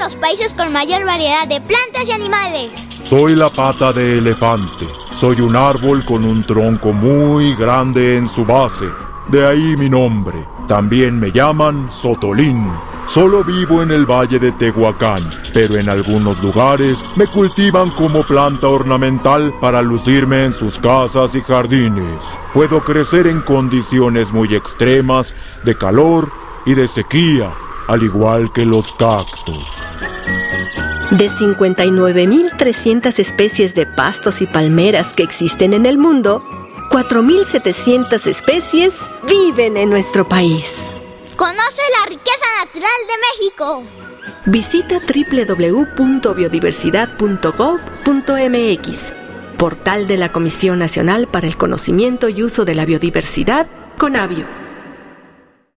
los países con mayor variedad de plantas y animales. Soy la pata de elefante. Soy un árbol con un tronco muy grande en su base. De ahí mi nombre. También me llaman Sotolín. Solo vivo en el valle de Tehuacán, pero en algunos lugares me cultivan como planta ornamental para lucirme en sus casas y jardines. Puedo crecer en condiciones muy extremas de calor y de sequía, al igual que los cactus. De 59.300 especies de pastos y palmeras que existen en el mundo, 4.700 especies viven en nuestro país. Conoce la riqueza natural de México. Visita www.biodiversidad.gov.mx, portal de la Comisión Nacional para el Conocimiento y Uso de la Biodiversidad, CONABIO.